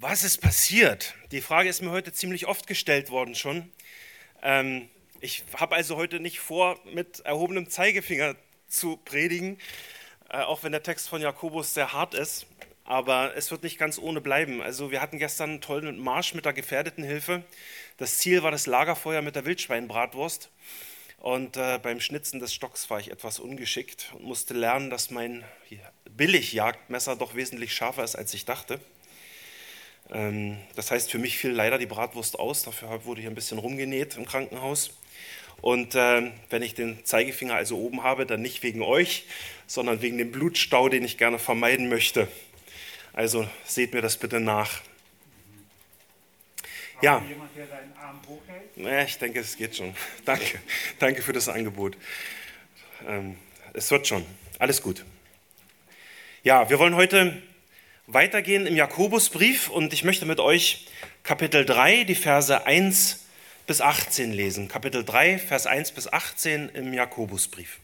Was ist passiert? Die Frage ist mir heute ziemlich oft gestellt worden schon. Ähm, ich habe also heute nicht vor, mit erhobenem Zeigefinger zu predigen, äh, auch wenn der Text von Jakobus sehr hart ist. Aber es wird nicht ganz ohne bleiben. Also wir hatten gestern einen tollen Marsch mit der gefährdeten Hilfe. Das Ziel war das Lagerfeuer mit der Wildschweinbratwurst. Und äh, beim Schnitzen des Stocks war ich etwas ungeschickt und musste lernen, dass mein Billigjagdmesser doch wesentlich schärfer ist, als ich dachte. Ähm, das heißt, für mich fiel leider die Bratwurst aus. Dafür wurde ich ein bisschen rumgenäht im Krankenhaus. Und äh, wenn ich den Zeigefinger also oben habe, dann nicht wegen euch, sondern wegen dem Blutstau, den ich gerne vermeiden möchte. Also seht mir das bitte nach. Ja. Jemand, der deinen Arm hochhält? Ja, ich denke, es geht schon. Danke. Danke für das Angebot. Ähm, es wird schon. Alles gut. Ja, wir wollen heute weitergehen im Jakobusbrief und ich möchte mit euch Kapitel 3, die Verse 1 bis 18 lesen. Kapitel 3, Vers 1 bis 18 im Jakobusbrief.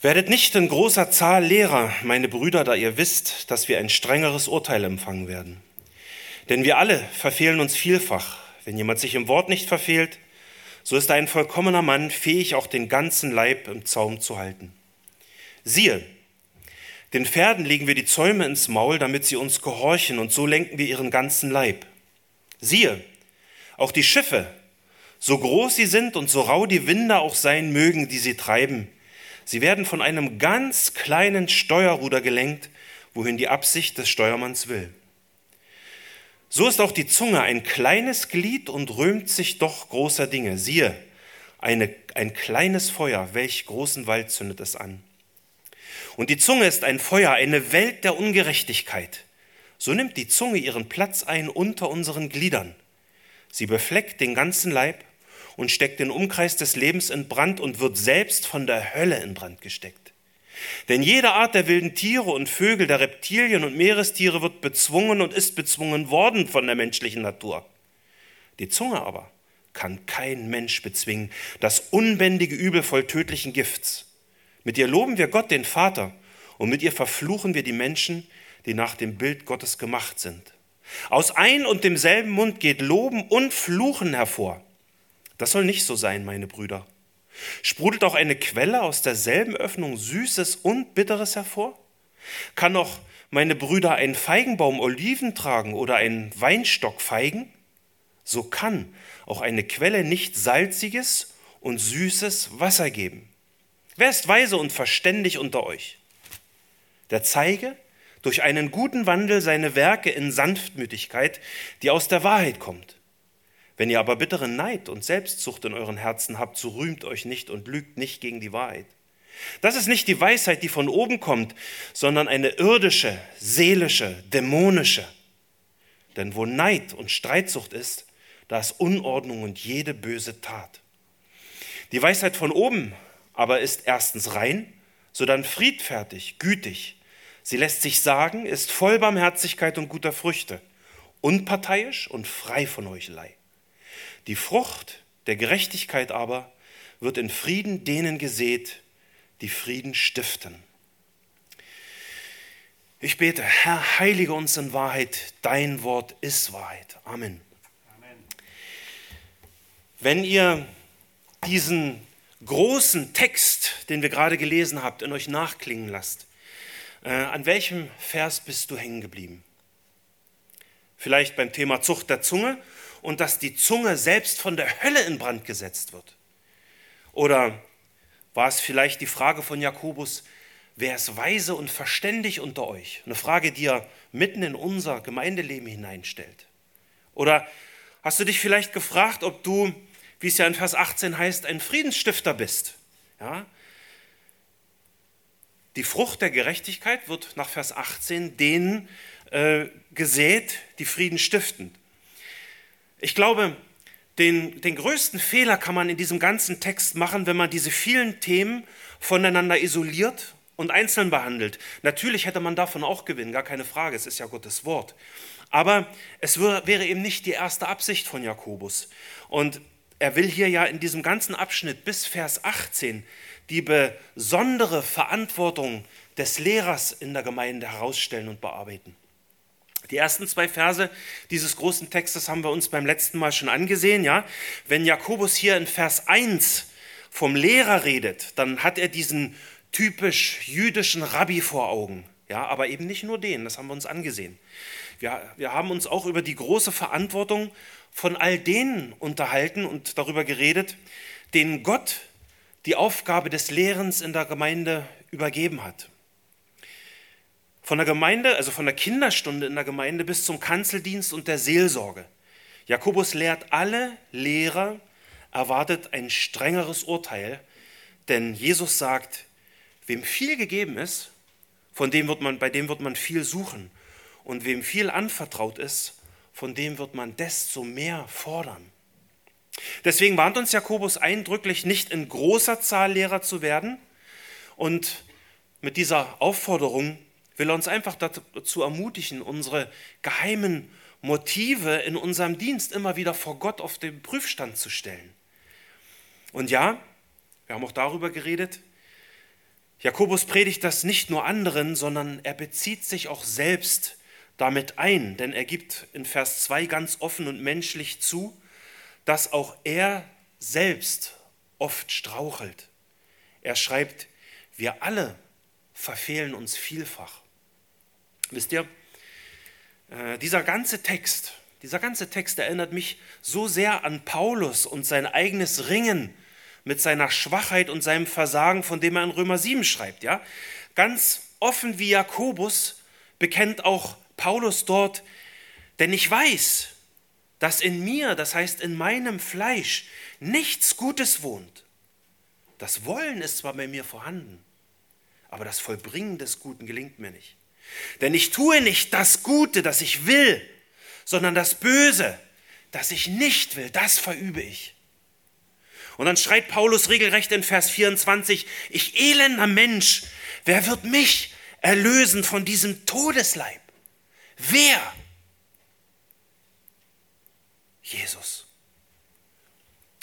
Werdet nicht in großer Zahl Lehrer, meine Brüder, da ihr wisst, dass wir ein strengeres Urteil empfangen werden. Denn wir alle verfehlen uns vielfach. Wenn jemand sich im Wort nicht verfehlt, so ist ein vollkommener Mann, fähig auch den ganzen Leib im Zaum zu halten. Siehe, den Pferden legen wir die Zäume ins Maul, damit sie uns gehorchen, und so lenken wir ihren ganzen Leib. Siehe, auch die Schiffe, so groß sie sind und so rau die Winde auch sein mögen, die sie treiben, Sie werden von einem ganz kleinen Steuerruder gelenkt, wohin die Absicht des Steuermanns will. So ist auch die Zunge ein kleines Glied und rühmt sich doch großer Dinge. Siehe, eine, ein kleines Feuer, welch großen Wald zündet es an. Und die Zunge ist ein Feuer, eine Welt der Ungerechtigkeit. So nimmt die Zunge ihren Platz ein unter unseren Gliedern. Sie befleckt den ganzen Leib und steckt den Umkreis des Lebens in Brand und wird selbst von der Hölle in Brand gesteckt. Denn jede Art der wilden Tiere und Vögel, der Reptilien und Meerestiere wird bezwungen und ist bezwungen worden von der menschlichen Natur. Die Zunge aber kann kein Mensch bezwingen, das unbändige Übel voll tödlichen Gifts. Mit ihr loben wir Gott, den Vater, und mit ihr verfluchen wir die Menschen, die nach dem Bild Gottes gemacht sind. Aus ein und demselben Mund geht Loben und Fluchen hervor. Das soll nicht so sein, meine Brüder. Sprudelt auch eine Quelle aus derselben Öffnung Süßes und Bitteres hervor? Kann auch meine Brüder einen Feigenbaum Oliven tragen oder einen Weinstock Feigen? So kann auch eine Quelle nicht salziges und süßes Wasser geben. Wer ist weise und verständig unter euch? Der zeige durch einen guten Wandel seine Werke in Sanftmütigkeit, die aus der Wahrheit kommt. Wenn ihr aber bitteren Neid und Selbstzucht in euren Herzen habt, so rühmt euch nicht und lügt nicht gegen die Wahrheit. Das ist nicht die Weisheit, die von oben kommt, sondern eine irdische, seelische, dämonische. Denn wo Neid und Streitsucht ist, da ist Unordnung und jede böse Tat. Die Weisheit von oben aber ist erstens rein, sodann friedfertig, gütig. Sie lässt sich sagen, ist voll Barmherzigkeit und guter Früchte, unparteiisch und frei von Heuchelei. Die Frucht der Gerechtigkeit aber wird in Frieden denen gesät, die Frieden stiften. Ich bete, Herr, heilige uns in Wahrheit, dein Wort ist Wahrheit. Amen. Amen. Wenn ihr diesen großen Text, den wir gerade gelesen habt, in euch nachklingen lasst, äh, an welchem Vers bist du hängen geblieben? Vielleicht beim Thema Zucht der Zunge und dass die Zunge selbst von der Hölle in Brand gesetzt wird? Oder war es vielleicht die Frage von Jakobus, wer ist weise und verständig unter euch? Eine Frage, die er mitten in unser Gemeindeleben hineinstellt. Oder hast du dich vielleicht gefragt, ob du, wie es ja in Vers 18 heißt, ein Friedensstifter bist? Ja? Die Frucht der Gerechtigkeit wird nach Vers 18 denen äh, gesät, die Frieden stiften. Ich glaube, den, den größten Fehler kann man in diesem ganzen Text machen, wenn man diese vielen Themen voneinander isoliert und einzeln behandelt. Natürlich hätte man davon auch gewinnen, gar keine Frage, es ist ja Gottes Wort. Aber es wäre eben nicht die erste Absicht von Jakobus. Und er will hier ja in diesem ganzen Abschnitt bis Vers 18 die besondere Verantwortung des Lehrers in der Gemeinde herausstellen und bearbeiten. Die ersten zwei Verse dieses großen Textes haben wir uns beim letzten Mal schon angesehen. Ja? Wenn Jakobus hier in Vers 1 vom Lehrer redet, dann hat er diesen typisch jüdischen Rabbi vor Augen. Ja, aber eben nicht nur den, das haben wir uns angesehen. Wir, wir haben uns auch über die große Verantwortung von all denen unterhalten und darüber geredet, denen Gott die Aufgabe des Lehrens in der Gemeinde übergeben hat. Von der Gemeinde, also von der Kinderstunde in der Gemeinde bis zum Kanzeldienst und der Seelsorge. Jakobus lehrt alle Lehrer, erwartet ein strengeres Urteil, denn Jesus sagt, wem viel gegeben ist, von dem wird man, bei dem wird man viel suchen. Und wem viel anvertraut ist, von dem wird man desto mehr fordern. Deswegen warnt uns Jakobus eindrücklich, nicht in großer Zahl Lehrer zu werden. Und mit dieser Aufforderung will er uns einfach dazu ermutigen, unsere geheimen Motive in unserem Dienst immer wieder vor Gott auf den Prüfstand zu stellen. Und ja, wir haben auch darüber geredet, Jakobus predigt das nicht nur anderen, sondern er bezieht sich auch selbst damit ein, denn er gibt in Vers 2 ganz offen und menschlich zu, dass auch er selbst oft strauchelt. Er schreibt, wir alle verfehlen uns vielfach. Wisst ihr, äh, dieser ganze Text, dieser ganze Text erinnert mich so sehr an Paulus und sein eigenes Ringen mit seiner Schwachheit und seinem Versagen, von dem er in Römer 7 schreibt. Ja? Ganz offen wie Jakobus bekennt auch Paulus dort, denn ich weiß, dass in mir, das heißt in meinem Fleisch, nichts Gutes wohnt. Das Wollen ist zwar bei mir vorhanden, aber das Vollbringen des Guten gelingt mir nicht. Denn ich tue nicht das Gute, das ich will, sondern das Böse, das ich nicht will, das verübe ich. Und dann schreit Paulus regelrecht in Vers 24, ich elender Mensch, wer wird mich erlösen von diesem Todesleib? Wer? Jesus.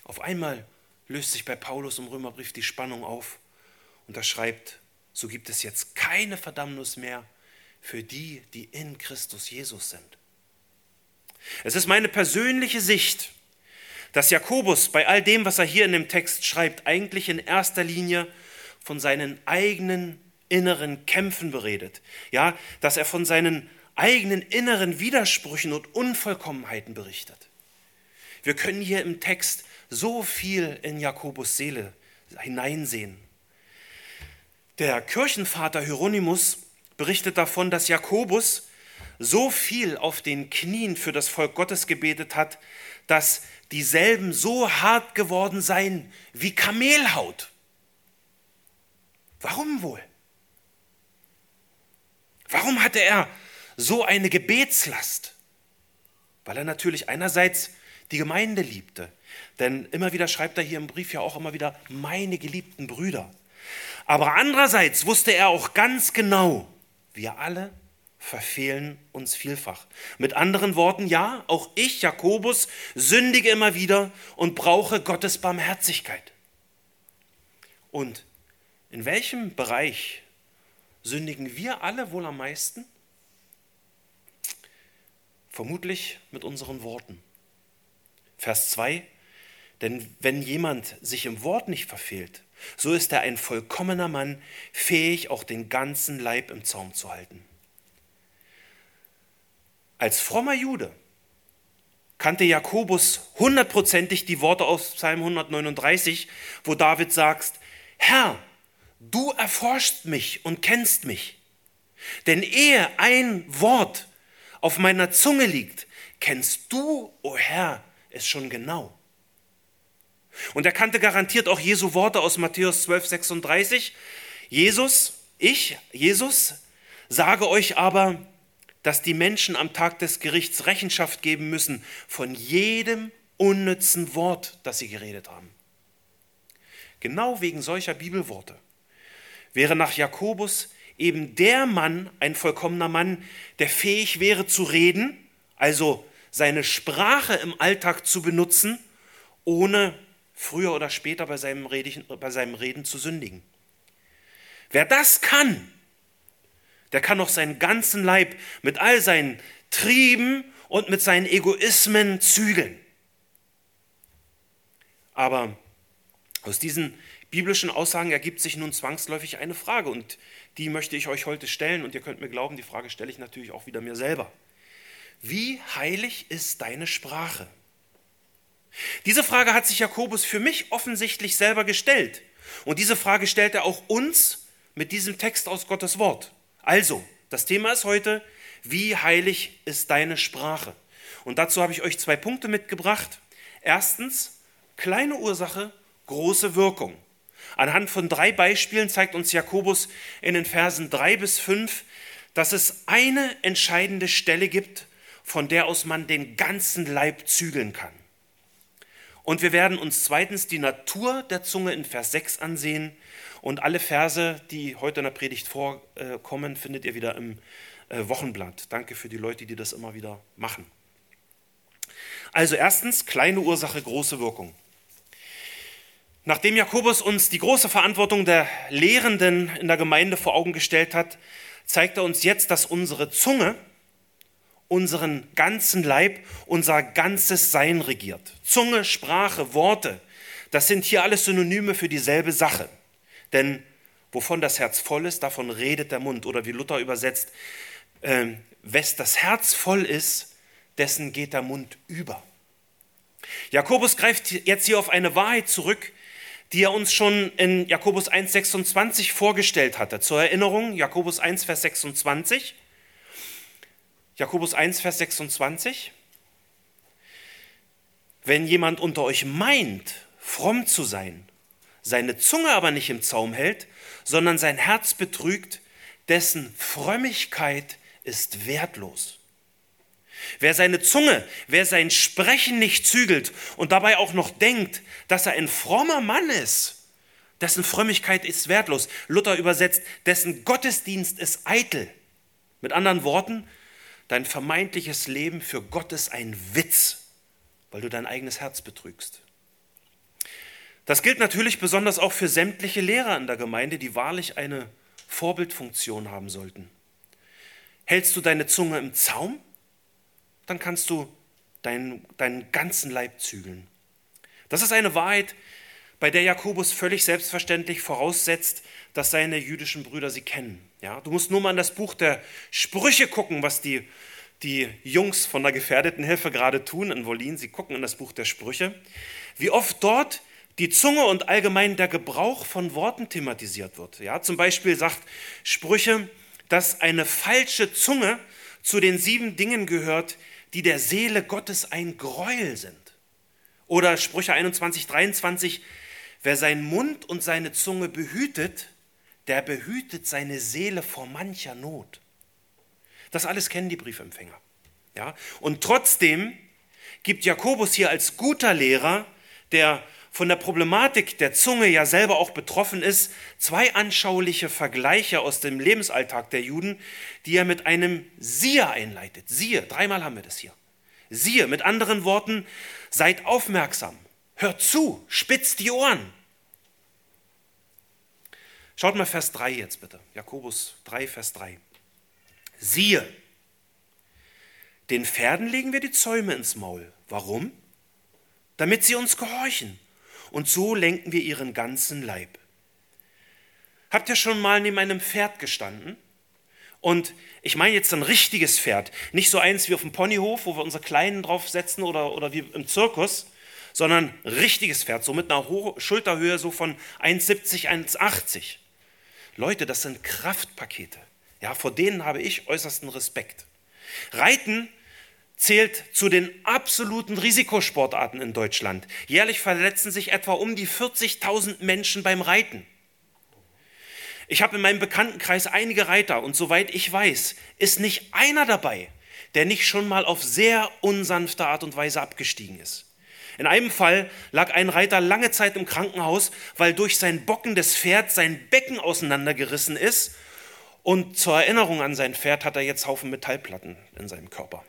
Auf einmal löst sich bei Paulus im Römerbrief die Spannung auf und er schreibt, so gibt es jetzt keine Verdammnis mehr für die, die in Christus Jesus sind. Es ist meine persönliche Sicht, dass Jakobus bei all dem, was er hier in dem Text schreibt, eigentlich in erster Linie von seinen eigenen inneren Kämpfen beredet. Ja, dass er von seinen eigenen inneren Widersprüchen und Unvollkommenheiten berichtet. Wir können hier im Text so viel in Jakobus Seele hineinsehen. Der Kirchenvater Hieronymus berichtet davon, dass Jakobus so viel auf den Knien für das Volk Gottes gebetet hat, dass dieselben so hart geworden seien wie Kamelhaut. Warum wohl? Warum hatte er so eine Gebetslast? Weil er natürlich einerseits die Gemeinde liebte. Denn immer wieder schreibt er hier im Brief ja auch immer wieder meine geliebten Brüder. Aber andererseits wusste er auch ganz genau, wir alle verfehlen uns vielfach. Mit anderen Worten, ja, auch ich, Jakobus, sündige immer wieder und brauche Gottes Barmherzigkeit. Und in welchem Bereich sündigen wir alle wohl am meisten? Vermutlich mit unseren Worten. Vers 2, denn wenn jemand sich im Wort nicht verfehlt, so ist er ein vollkommener Mann, fähig auch den ganzen Leib im Zaum zu halten. Als frommer Jude kannte Jakobus hundertprozentig die Worte aus Psalm 139, wo David sagt, Herr, du erforschst mich und kennst mich. Denn ehe ein Wort auf meiner Zunge liegt, kennst du, o oh Herr, es schon genau. Und er kannte garantiert auch Jesu Worte aus Matthäus 12, 36. Jesus, ich, Jesus, sage euch aber, dass die Menschen am Tag des Gerichts Rechenschaft geben müssen von jedem unnützen Wort, das sie geredet haben. Genau wegen solcher Bibelworte wäre nach Jakobus eben der Mann ein vollkommener Mann, der fähig wäre zu reden, also seine Sprache im Alltag zu benutzen, ohne früher oder später bei seinem, Reden, bei seinem Reden zu sündigen. Wer das kann, der kann auch seinen ganzen Leib mit all seinen Trieben und mit seinen Egoismen zügeln. Aber aus diesen biblischen Aussagen ergibt sich nun zwangsläufig eine Frage und die möchte ich euch heute stellen und ihr könnt mir glauben, die Frage stelle ich natürlich auch wieder mir selber. Wie heilig ist deine Sprache? Diese Frage hat sich Jakobus für mich offensichtlich selber gestellt. Und diese Frage stellt er auch uns mit diesem Text aus Gottes Wort. Also, das Thema ist heute, wie heilig ist deine Sprache? Und dazu habe ich euch zwei Punkte mitgebracht. Erstens, kleine Ursache, große Wirkung. Anhand von drei Beispielen zeigt uns Jakobus in den Versen drei bis fünf, dass es eine entscheidende Stelle gibt, von der aus man den ganzen Leib zügeln kann. Und wir werden uns zweitens die Natur der Zunge in Vers 6 ansehen. Und alle Verse, die heute in der Predigt vorkommen, findet ihr wieder im äh, Wochenblatt. Danke für die Leute, die das immer wieder machen. Also erstens, kleine Ursache, große Wirkung. Nachdem Jakobus uns die große Verantwortung der Lehrenden in der Gemeinde vor Augen gestellt hat, zeigt er uns jetzt, dass unsere Zunge unseren ganzen Leib, unser ganzes Sein regiert. Zunge, Sprache, Worte, das sind hier alles Synonyme für dieselbe Sache. Denn wovon das Herz voll ist, davon redet der Mund. Oder wie Luther übersetzt, äh, wes das Herz voll ist, dessen geht der Mund über. Jakobus greift jetzt hier auf eine Wahrheit zurück, die er uns schon in Jakobus 1,26 vorgestellt hatte. Zur Erinnerung, Jakobus 1, Vers 26. Jakobus 1, Vers 26. Wenn jemand unter euch meint, fromm zu sein, seine Zunge aber nicht im Zaum hält, sondern sein Herz betrügt, dessen Frömmigkeit ist wertlos. Wer seine Zunge, wer sein Sprechen nicht zügelt und dabei auch noch denkt, dass er ein frommer Mann ist, dessen Frömmigkeit ist wertlos. Luther übersetzt, dessen Gottesdienst ist eitel. Mit anderen Worten, dein vermeintliches Leben für Gott ist ein Witz, weil du dein eigenes Herz betrügst. Das gilt natürlich besonders auch für sämtliche Lehrer in der Gemeinde, die wahrlich eine Vorbildfunktion haben sollten. Hältst du deine Zunge im Zaum, dann kannst du deinen, deinen ganzen Leib zügeln. Das ist eine Wahrheit, bei der Jakobus völlig selbstverständlich voraussetzt, dass seine jüdischen Brüder sie kennen. Ja, du musst nur mal in das Buch der Sprüche gucken, was die, die Jungs von der gefährdeten Hilfe gerade tun in Wolin. Sie gucken in das Buch der Sprüche. Wie oft dort die Zunge und allgemein der Gebrauch von Worten thematisiert wird. Ja, zum Beispiel sagt Sprüche, dass eine falsche Zunge zu den sieben Dingen gehört, die der Seele Gottes ein Gräuel sind. Oder Sprüche 21, 23, wer seinen Mund und seine Zunge behütet, der behütet seine Seele vor mancher Not. Das alles kennen die Briefempfänger. Ja? Und trotzdem gibt Jakobus hier als guter Lehrer, der von der Problematik der Zunge ja selber auch betroffen ist, zwei anschauliche Vergleiche aus dem Lebensalltag der Juden, die er mit einem Siehe einleitet. Siehe, dreimal haben wir das hier. Siehe, mit anderen Worten, seid aufmerksam, hört zu, spitzt die Ohren. Schaut mal Vers 3 jetzt bitte. Jakobus 3, Vers 3. Siehe, den Pferden legen wir die Zäume ins Maul. Warum? Damit sie uns gehorchen. Und so lenken wir ihren ganzen Leib. Habt ihr schon mal neben einem Pferd gestanden? Und ich meine jetzt ein richtiges Pferd, nicht so eins wie auf dem Ponyhof, wo wir unsere Kleinen draufsetzen oder, oder wie im Zirkus, sondern richtiges Pferd, so mit einer Ho Schulterhöhe so von 1,70, 1,80. Leute, das sind Kraftpakete. Ja, vor denen habe ich äußersten Respekt. Reiten zählt zu den absoluten Risikosportarten in Deutschland. Jährlich verletzen sich etwa um die 40.000 Menschen beim Reiten. Ich habe in meinem Bekanntenkreis einige Reiter und soweit ich weiß, ist nicht einer dabei, der nicht schon mal auf sehr unsanfte Art und Weise abgestiegen ist. In einem Fall lag ein Reiter lange Zeit im Krankenhaus, weil durch sein bockendes Pferd sein Becken auseinandergerissen ist. Und zur Erinnerung an sein Pferd hat er jetzt Haufen Metallplatten in seinem Körper.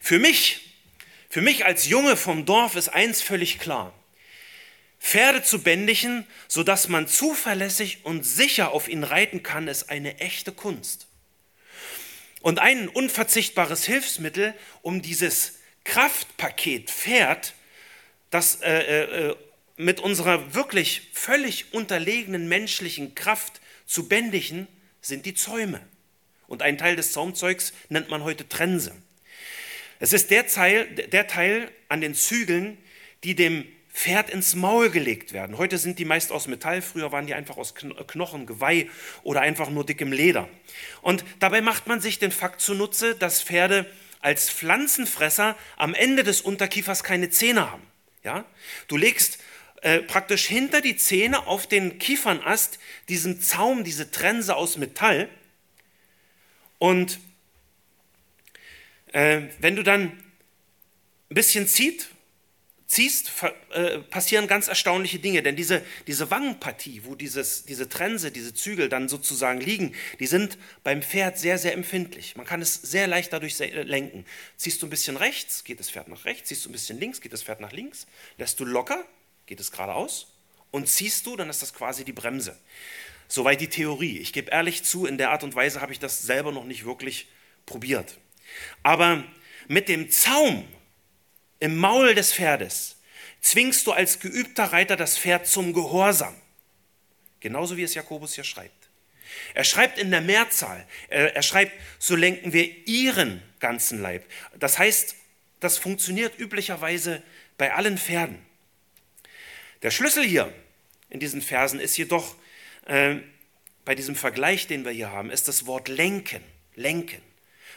Für mich, für mich als Junge vom Dorf ist eins völlig klar. Pferde zu bändigen, sodass man zuverlässig und sicher auf ihn reiten kann, ist eine echte Kunst. Und ein unverzichtbares Hilfsmittel, um dieses Kraftpaket Pferd, das äh, äh, mit unserer wirklich völlig unterlegenen menschlichen Kraft zu bändigen, sind die Zäume. Und ein Teil des Zaumzeugs nennt man heute Trense. Es ist der Teil, der Teil an den Zügeln, die dem Pferd ins Maul gelegt werden. Heute sind die meist aus Metall, früher waren die einfach aus Knochen, Geweih oder einfach nur dickem Leder. Und dabei macht man sich den Fakt zunutze, dass Pferde als Pflanzenfresser am Ende des Unterkiefers keine Zähne haben. Ja? Du legst äh, praktisch hinter die Zähne auf den Kiefernast diesen Zaum, diese Trense aus Metall. Und äh, wenn du dann ein bisschen zieht, ziehst, äh, passieren ganz erstaunliche Dinge. Denn diese, diese Wangenpartie, wo dieses, diese Trense, diese Zügel dann sozusagen liegen, die sind beim Pferd sehr, sehr empfindlich. Man kann es sehr leicht dadurch lenken. Ziehst du ein bisschen rechts, geht das Pferd nach rechts. Ziehst du ein bisschen links, geht das Pferd nach links. Lässt du locker, geht es geradeaus. Und ziehst du, dann ist das quasi die Bremse. Soweit die Theorie. Ich gebe ehrlich zu, in der Art und Weise habe ich das selber noch nicht wirklich probiert. Aber mit dem Zaum im Maul des Pferdes zwingst du als geübter Reiter das Pferd zum Gehorsam. Genauso wie es Jakobus hier schreibt. Er schreibt in der Mehrzahl, er, schreibt, so lenken wir ihren ganzen Leib. Das heißt, das funktioniert üblicherweise bei allen Pferden. Der Schlüssel hier in diesen Versen ist jedoch, äh, bei diesem Vergleich, den wir hier haben, ist das Wort lenken. Lenken.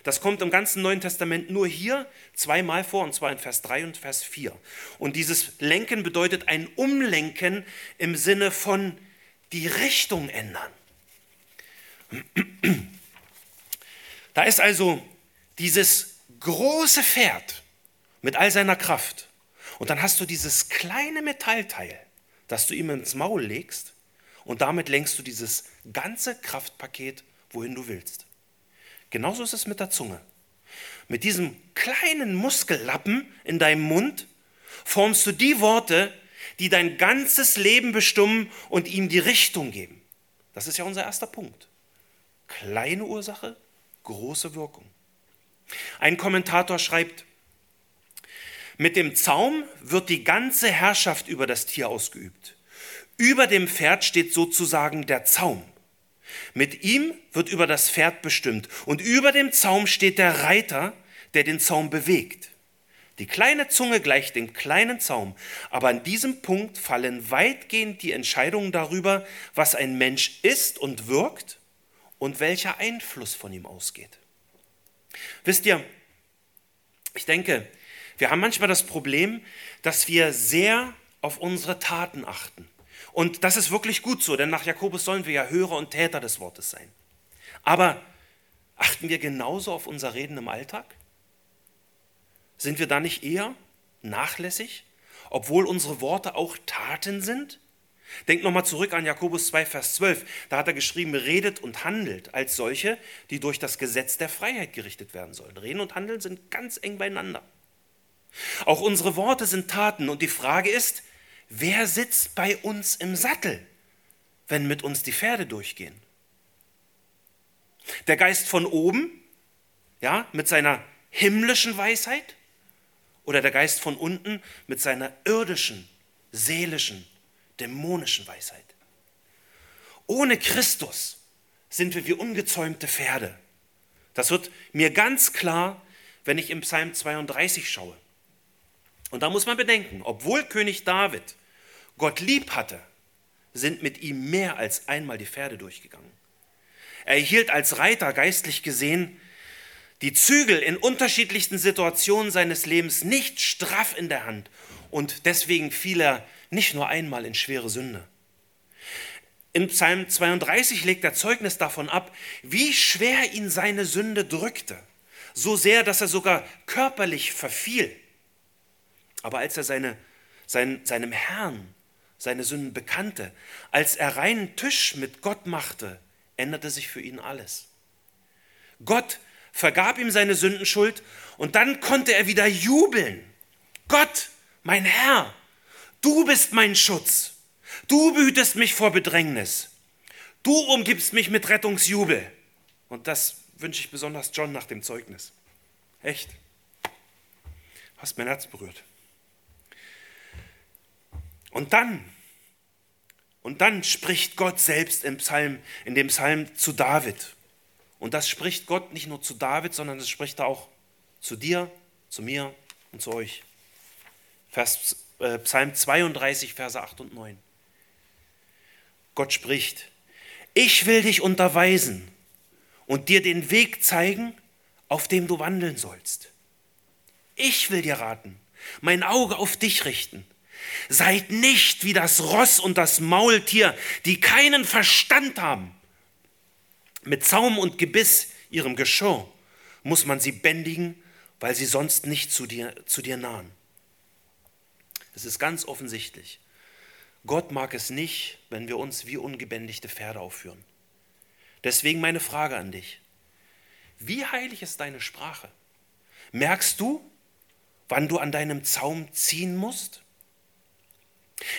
Das kommt im ganzen Neuen Testament nur hier zweimal vor, und zwar in Vers 3 und Vers 4. Und dieses Lenken bedeutet ein Umlenken im Sinne von die Richtung ändern. Da ist also dieses große Pferd mit all seiner Kraft. Und dann hast du dieses kleine Metallteil, das du ihm ins Maul legst. Und damit lenkst du dieses ganze Kraftpaket, wohin du willst. Genauso ist es mit der Zunge. Mit diesem kleinen Muskellappen in deinem Mund formst du die Worte, die dein ganzes Leben bestimmen und ihm die Richtung geben. Das ist ja unser erster Punkt. Kleine Ursache, große Wirkung. Ein Kommentator schreibt, mit dem Zaum wird die ganze Herrschaft über das Tier ausgeübt. Über dem Pferd steht sozusagen der Zaum. Mit ihm wird über das Pferd bestimmt und über dem Zaum steht der Reiter, der den Zaum bewegt. Die kleine Zunge gleicht dem kleinen Zaum, aber an diesem Punkt fallen weitgehend die Entscheidungen darüber, was ein Mensch ist und wirkt und welcher Einfluss von ihm ausgeht. Wisst ihr, ich denke, wir haben manchmal das Problem, dass wir sehr auf unsere Taten achten. Und das ist wirklich gut so, denn nach Jakobus sollen wir ja Hörer und Täter des Wortes sein. Aber achten wir genauso auf unser Reden im Alltag? Sind wir da nicht eher nachlässig, obwohl unsere Worte auch Taten sind? Denkt nochmal zurück an Jakobus 2, Vers 12. Da hat er geschrieben, redet und handelt als solche, die durch das Gesetz der Freiheit gerichtet werden sollen. Reden und Handeln sind ganz eng beieinander. Auch unsere Worte sind Taten und die Frage ist, wer sitzt bei uns im Sattel, wenn mit uns die Pferde durchgehen? Der Geist von oben, ja, mit seiner himmlischen Weisheit oder der Geist von unten mit seiner irdischen, seelischen, dämonischen Weisheit? Ohne Christus sind wir wie ungezäumte Pferde. Das wird mir ganz klar, wenn ich im Psalm 32 schaue. Und da muss man bedenken, obwohl König David Gott lieb hatte, sind mit ihm mehr als einmal die Pferde durchgegangen. Er hielt als Reiter geistlich gesehen die Zügel in unterschiedlichsten Situationen seines Lebens nicht straff in der Hand und deswegen fiel er nicht nur einmal in schwere Sünde. In Psalm 32 legt er Zeugnis davon ab, wie schwer ihn seine Sünde drückte, so sehr, dass er sogar körperlich verfiel. Aber als er seine, sein, seinem Herrn seine Sünden bekannte, als er reinen Tisch mit Gott machte, änderte sich für ihn alles. Gott vergab ihm seine Sündenschuld und dann konnte er wieder jubeln. Gott, mein Herr, du bist mein Schutz. Du behütest mich vor Bedrängnis. Du umgibst mich mit Rettungsjubel. Und das wünsche ich besonders John nach dem Zeugnis. Echt. Hast mein Herz berührt. Und dann, und dann spricht Gott selbst im Psalm, in dem Psalm zu David. Und das spricht Gott nicht nur zu David, sondern das spricht auch zu dir, zu mir und zu euch. Vers, äh, Psalm 32, Verse 8 und 9. Gott spricht, ich will dich unterweisen und dir den Weg zeigen, auf dem du wandeln sollst. Ich will dir raten, mein Auge auf dich richten. Seid nicht wie das Ross und das Maultier, die keinen Verstand haben. Mit Zaum und Gebiss, ihrem Geschirr, muss man sie bändigen, weil sie sonst nicht zu dir, zu dir nahen. Es ist ganz offensichtlich. Gott mag es nicht, wenn wir uns wie ungebändigte Pferde aufführen. Deswegen meine Frage an dich. Wie heilig ist deine Sprache? Merkst du, wann du an deinem Zaum ziehen musst?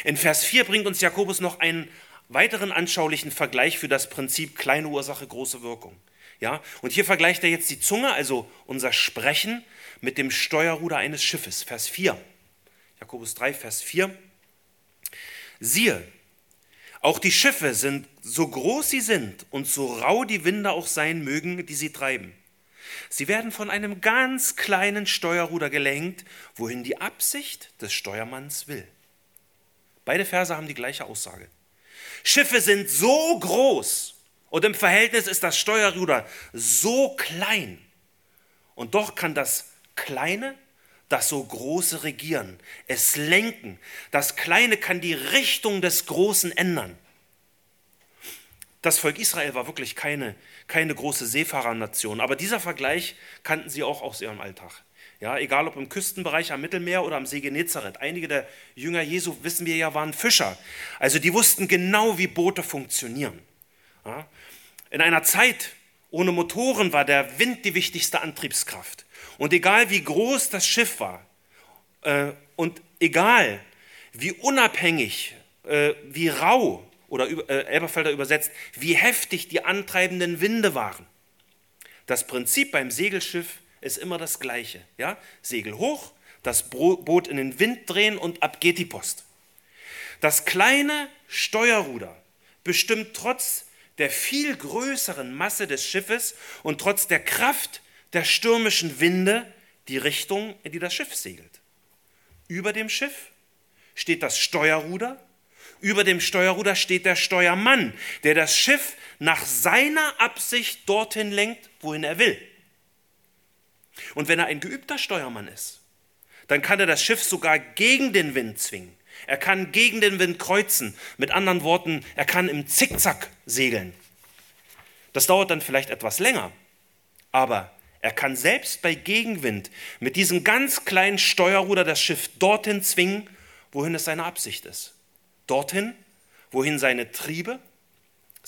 In Vers 4 bringt uns Jakobus noch einen weiteren anschaulichen Vergleich für das Prinzip kleine Ursache, große Wirkung. Ja, und hier vergleicht er jetzt die Zunge, also unser Sprechen, mit dem Steuerruder eines Schiffes. Vers 4. Jakobus 3, Vers 4. Siehe, auch die Schiffe sind so groß sie sind und so rau die Winde auch sein mögen, die sie treiben. Sie werden von einem ganz kleinen Steuerruder gelenkt, wohin die Absicht des Steuermanns will. Beide Verse haben die gleiche Aussage. Schiffe sind so groß und im Verhältnis ist das Steuerruder so klein. Und doch kann das Kleine das so Große regieren, es lenken. Das Kleine kann die Richtung des Großen ändern. Das Volk Israel war wirklich keine, keine große Seefahrernation, aber dieser Vergleich kannten sie auch aus ihrem Alltag. Ja, egal ob im Küstenbereich am Mittelmeer oder am See Genezareth. Einige der Jünger Jesu, wissen wir ja, waren Fischer. Also die wussten genau, wie Boote funktionieren. Ja, in einer Zeit ohne Motoren war der Wind die wichtigste Antriebskraft. Und egal wie groß das Schiff war äh, und egal wie unabhängig, äh, wie rau oder äh, Elberfelder übersetzt, wie heftig die antreibenden Winde waren. Das Prinzip beim Segelschiff ist immer das gleiche. Ja? Segel hoch, das Boot in den Wind drehen und ab geht die Post. Das kleine Steuerruder bestimmt trotz der viel größeren Masse des Schiffes und trotz der Kraft der stürmischen Winde die Richtung, in die das Schiff segelt. Über dem Schiff steht das Steuerruder, über dem Steuerruder steht der Steuermann, der das Schiff nach seiner Absicht dorthin lenkt, wohin er will. Und wenn er ein geübter Steuermann ist, dann kann er das Schiff sogar gegen den Wind zwingen. Er kann gegen den Wind kreuzen. Mit anderen Worten, er kann im Zickzack segeln. Das dauert dann vielleicht etwas länger, aber er kann selbst bei Gegenwind mit diesem ganz kleinen Steuerruder das Schiff dorthin zwingen, wohin es seine Absicht ist. Dorthin, wohin seine Triebe,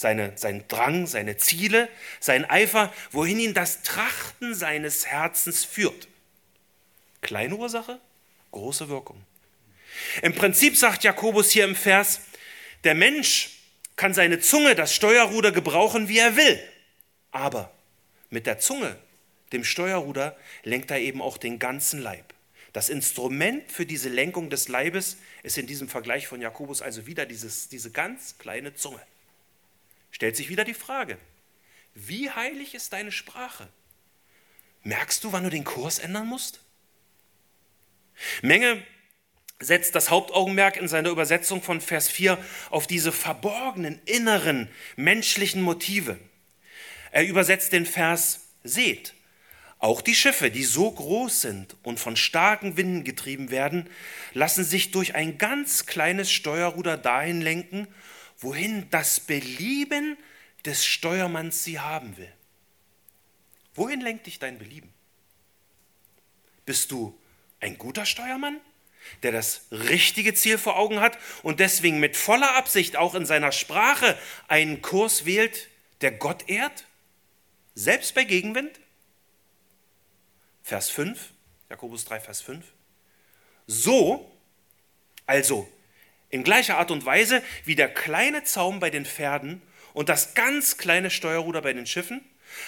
seine, sein Drang, seine Ziele, sein Eifer, wohin ihn das Trachten seines Herzens führt. Kleine Ursache, große Wirkung. Im Prinzip sagt Jakobus hier im Vers, der Mensch kann seine Zunge, das Steuerruder gebrauchen, wie er will. Aber mit der Zunge dem Steuerruder, lenkt er eben auch den ganzen Leib. Das Instrument für diese Lenkung des Leibes ist in diesem Vergleich von Jakobus also wieder dieses, diese ganz kleine Zunge. Stellt sich wieder die Frage, wie heilig ist deine Sprache? Merkst du, wann du den Kurs ändern musst? Menge setzt das Hauptaugenmerk in seiner Übersetzung von Vers 4 auf diese verborgenen inneren menschlichen Motive. Er übersetzt den Vers seht, auch die Schiffe, die so groß sind und von starken Winden getrieben werden, lassen sich durch ein ganz kleines Steuerruder dahin lenken, wohin das Belieben des Steuermanns sie haben will. Wohin lenkt dich dein Belieben? Bist du ein guter Steuermann, der das richtige Ziel vor Augen hat und deswegen mit voller Absicht auch in seiner Sprache einen Kurs wählt, der Gott ehrt? Selbst bei Gegenwind? Vers 5, Jakobus 3, Vers 5. So, also in gleicher Art und Weise wie der kleine Zaum bei den Pferden und das ganz kleine Steuerruder bei den Schiffen,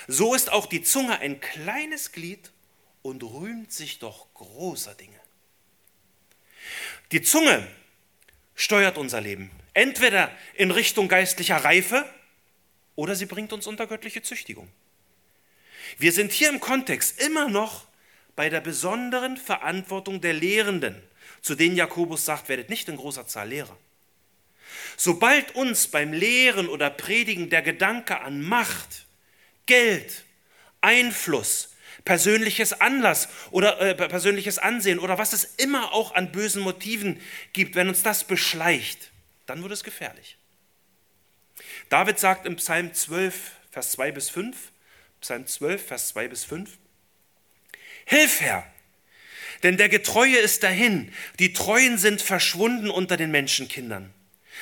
so ist auch die Zunge ein kleines Glied und rühmt sich doch großer Dinge. Die Zunge steuert unser Leben, entweder in Richtung geistlicher Reife oder sie bringt uns unter göttliche Züchtigung. Wir sind hier im Kontext immer noch bei der besonderen Verantwortung der Lehrenden, zu denen Jakobus sagt, werdet nicht in großer Zahl Lehrer. Sobald uns beim Lehren oder Predigen der Gedanke an Macht, Geld, Einfluss, persönliches Anlass oder äh, persönliches Ansehen oder was es immer auch an bösen Motiven gibt, wenn uns das beschleicht, dann wird es gefährlich. David sagt im Psalm 12, Vers 2 bis 5, Psalm 12, Vers 2 bis 5, Hilf, Herr, denn der Getreue ist dahin, die Treuen sind verschwunden unter den Menschenkindern.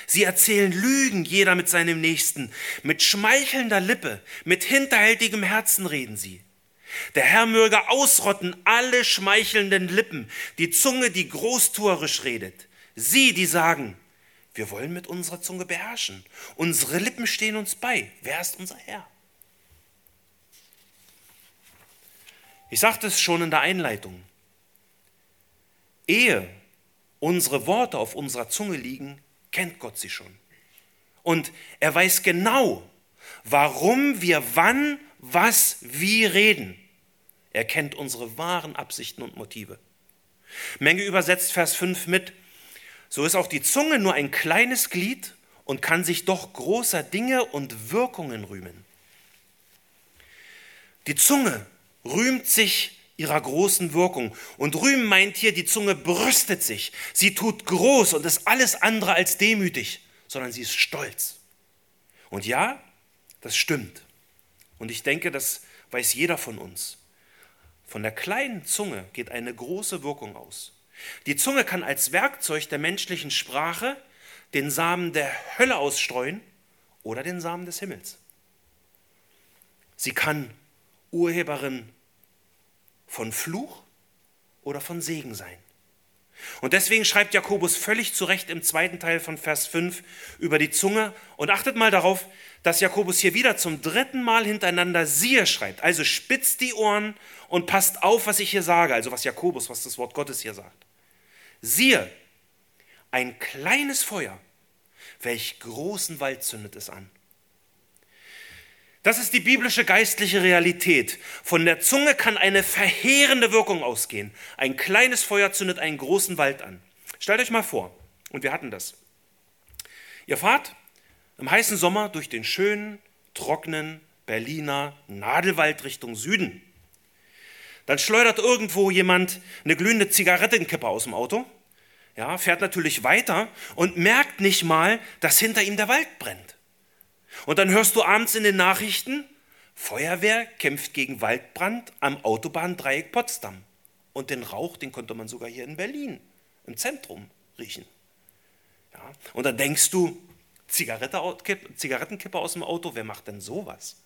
Sie erzählen Lügen, jeder mit seinem Nächsten. Mit schmeichelnder Lippe, mit hinterhältigem Herzen reden sie. Der Herr möge ausrotten alle schmeichelnden Lippen, die Zunge, die großtuerisch redet. Sie, die sagen, wir wollen mit unserer Zunge beherrschen. Unsere Lippen stehen uns bei. Wer ist unser Herr? Ich sagte es schon in der Einleitung. Ehe unsere Worte auf unserer Zunge liegen, kennt Gott sie schon. Und er weiß genau, warum wir wann, was, wie reden. Er kennt unsere wahren Absichten und Motive. Menge übersetzt Vers 5 mit, so ist auch die Zunge nur ein kleines Glied und kann sich doch großer Dinge und Wirkungen rühmen. Die Zunge rühmt sich ihrer großen Wirkung. Und rühmen meint hier, die Zunge brüstet sich. Sie tut groß und ist alles andere als demütig, sondern sie ist stolz. Und ja, das stimmt. Und ich denke, das weiß jeder von uns. Von der kleinen Zunge geht eine große Wirkung aus. Die Zunge kann als Werkzeug der menschlichen Sprache den Samen der Hölle ausstreuen oder den Samen des Himmels. Sie kann Urheberin von Fluch oder von Segen sein. Und deswegen schreibt Jakobus völlig zu Recht im zweiten Teil von Vers 5 über die Zunge. Und achtet mal darauf, dass Jakobus hier wieder zum dritten Mal hintereinander siehe schreibt. Also spitzt die Ohren und passt auf, was ich hier sage. Also was Jakobus, was das Wort Gottes hier sagt. Siehe, ein kleines Feuer, welch großen Wald zündet es an. Das ist die biblische geistliche Realität. Von der Zunge kann eine verheerende Wirkung ausgehen. Ein kleines Feuer zündet einen großen Wald an. Stellt euch mal vor, und wir hatten das. Ihr fahrt im heißen Sommer durch den schönen, trockenen Berliner Nadelwald Richtung Süden. Dann schleudert irgendwo jemand eine glühende Zigarettenkippe aus dem Auto, ja, fährt natürlich weiter und merkt nicht mal, dass hinter ihm der Wald brennt. Und dann hörst du abends in den Nachrichten, Feuerwehr kämpft gegen Waldbrand am Autobahndreieck Potsdam. Und den Rauch, den konnte man sogar hier in Berlin im Zentrum riechen. Ja, und dann denkst du, Zigarettenkippe aus dem Auto, wer macht denn sowas?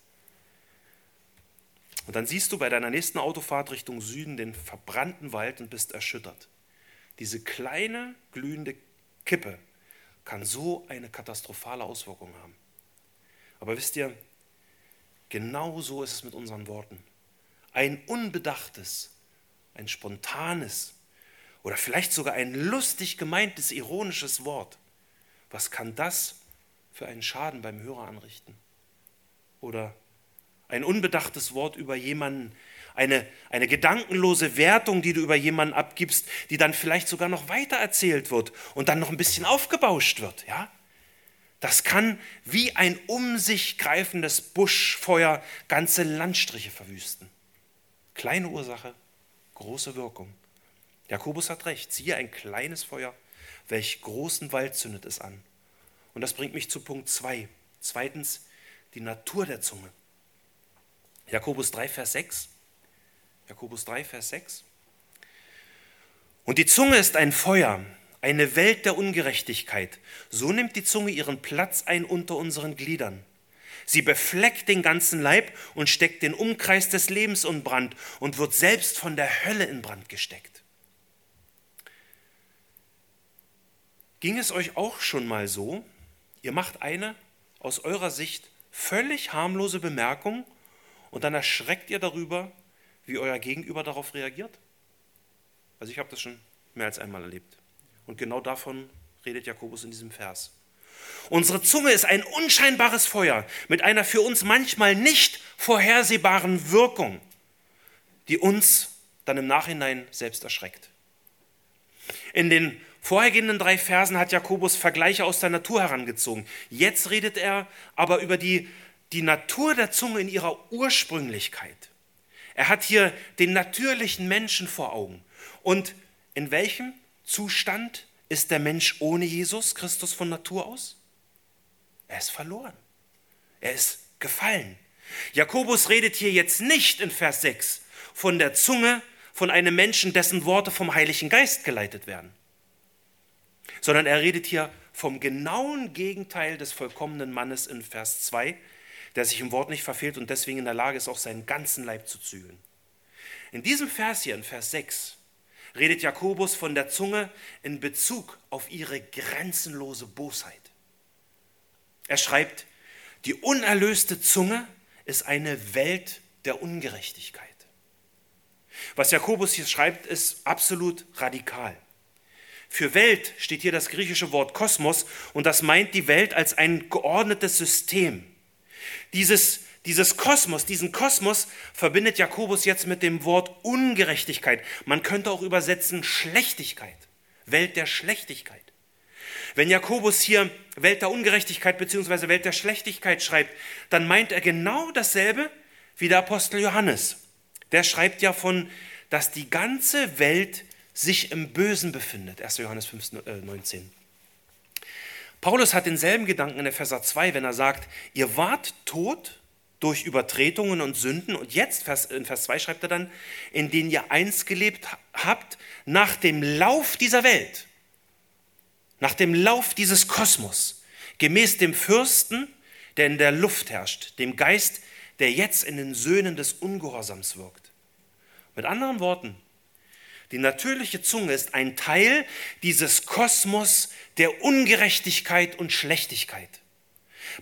Und dann siehst du bei deiner nächsten Autofahrt Richtung Süden den verbrannten Wald und bist erschüttert. Diese kleine glühende Kippe kann so eine katastrophale Auswirkung haben. Aber wisst ihr, genau so ist es mit unseren Worten. Ein unbedachtes, ein spontanes oder vielleicht sogar ein lustig gemeintes, ironisches Wort. Was kann das für einen Schaden beim Hörer anrichten? Oder ein unbedachtes Wort über jemanden, eine, eine gedankenlose Wertung, die du über jemanden abgibst, die dann vielleicht sogar noch weiter erzählt wird und dann noch ein bisschen aufgebauscht wird. Ja? Das kann wie ein um sich greifendes Buschfeuer ganze Landstriche verwüsten. Kleine Ursache, große Wirkung. Jakobus hat recht, siehe ein kleines Feuer, welch großen Wald zündet es an. Und das bringt mich zu Punkt 2. Zweitens, die Natur der Zunge. Jakobus 3, Vers 6. Jakobus 3, Vers 6. Und die Zunge ist ein Feuer, eine Welt der Ungerechtigkeit. So nimmt die Zunge ihren Platz ein unter unseren Gliedern. Sie befleckt den ganzen Leib und steckt den Umkreis des Lebens in Brand und wird selbst von der Hölle in Brand gesteckt. Ging es euch auch schon mal so, ihr macht eine aus eurer Sicht völlig harmlose Bemerkung und dann erschreckt ihr darüber, wie euer Gegenüber darauf reagiert? Also ich habe das schon mehr als einmal erlebt. Und genau davon redet Jakobus in diesem Vers. Unsere Zunge ist ein unscheinbares Feuer mit einer für uns manchmal nicht vorhersehbaren Wirkung, die uns dann im Nachhinein selbst erschreckt. In den vorhergehenden drei Versen hat Jakobus Vergleiche aus der Natur herangezogen. Jetzt redet er aber über die, die Natur der Zunge in ihrer Ursprünglichkeit. Er hat hier den natürlichen Menschen vor Augen. Und in welchem Zustand ist der Mensch ohne Jesus Christus von Natur aus? Er ist verloren. Er ist gefallen. Jakobus redet hier jetzt nicht in Vers 6 von der Zunge von einem Menschen, dessen Worte vom Heiligen Geist geleitet werden, sondern er redet hier vom genauen Gegenteil des vollkommenen Mannes in Vers 2, der sich im Wort nicht verfehlt und deswegen in der Lage ist, auch seinen ganzen Leib zu zügeln. In diesem Vers hier, in Vers 6, redet Jakobus von der Zunge in Bezug auf ihre grenzenlose Bosheit. Er schreibt, die unerlöste Zunge ist eine Welt der Ungerechtigkeit. Was Jakobus hier schreibt, ist absolut radikal. Für Welt steht hier das griechische Wort Kosmos und das meint die Welt als ein geordnetes System. Dieses, dieses Kosmos, diesen Kosmos verbindet Jakobus jetzt mit dem Wort Ungerechtigkeit. Man könnte auch übersetzen Schlechtigkeit, Welt der Schlechtigkeit. Wenn Jakobus hier Welt der Ungerechtigkeit bzw. Welt der Schlechtigkeit schreibt, dann meint er genau dasselbe wie der Apostel Johannes. Der schreibt ja von, dass die ganze Welt sich im Bösen befindet. 1. Johannes 5, 19. Äh, Paulus hat denselben Gedanken in Epheser 2, wenn er sagt, ihr wart tot durch Übertretungen und Sünden. Und jetzt, in Vers 2 schreibt er dann, in denen ihr einst gelebt habt, nach dem Lauf dieser Welt nach dem Lauf dieses Kosmos, gemäß dem Fürsten, der in der Luft herrscht, dem Geist, der jetzt in den Söhnen des Ungehorsams wirkt. Mit anderen Worten, die natürliche Zunge ist ein Teil dieses Kosmos der Ungerechtigkeit und Schlechtigkeit.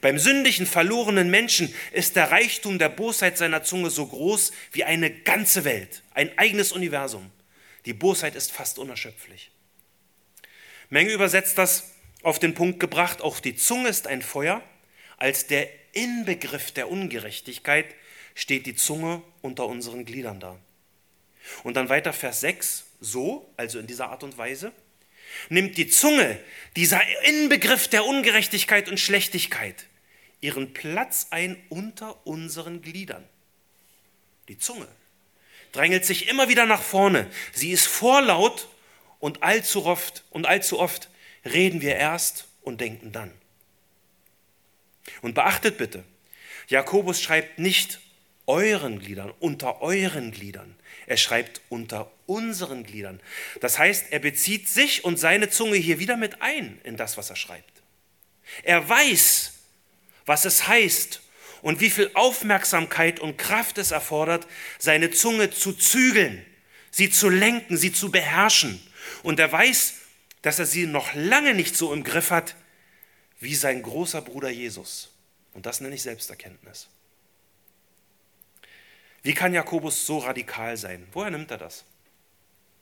Beim sündigen, verlorenen Menschen ist der Reichtum der Bosheit seiner Zunge so groß wie eine ganze Welt, ein eigenes Universum. Die Bosheit ist fast unerschöpflich. Menge übersetzt das auf den Punkt gebracht, auch die Zunge ist ein Feuer. Als der Inbegriff der Ungerechtigkeit steht die Zunge unter unseren Gliedern da. Und dann weiter Vers 6, so, also in dieser Art und Weise, nimmt die Zunge, dieser Inbegriff der Ungerechtigkeit und Schlechtigkeit, ihren Platz ein unter unseren Gliedern. Die Zunge drängelt sich immer wieder nach vorne. Sie ist vorlaut und allzu oft und allzu oft reden wir erst und denken dann. Und beachtet bitte, Jakobus schreibt nicht euren Gliedern, unter euren Gliedern. Er schreibt unter unseren Gliedern. Das heißt, er bezieht sich und seine Zunge hier wieder mit ein in das, was er schreibt. Er weiß, was es heißt und wie viel Aufmerksamkeit und Kraft es erfordert, seine Zunge zu zügeln, sie zu lenken, sie zu beherrschen und er weiß, dass er sie noch lange nicht so im Griff hat wie sein großer Bruder Jesus. Und das nenne ich Selbsterkenntnis. Wie kann Jakobus so radikal sein? Woher nimmt er das?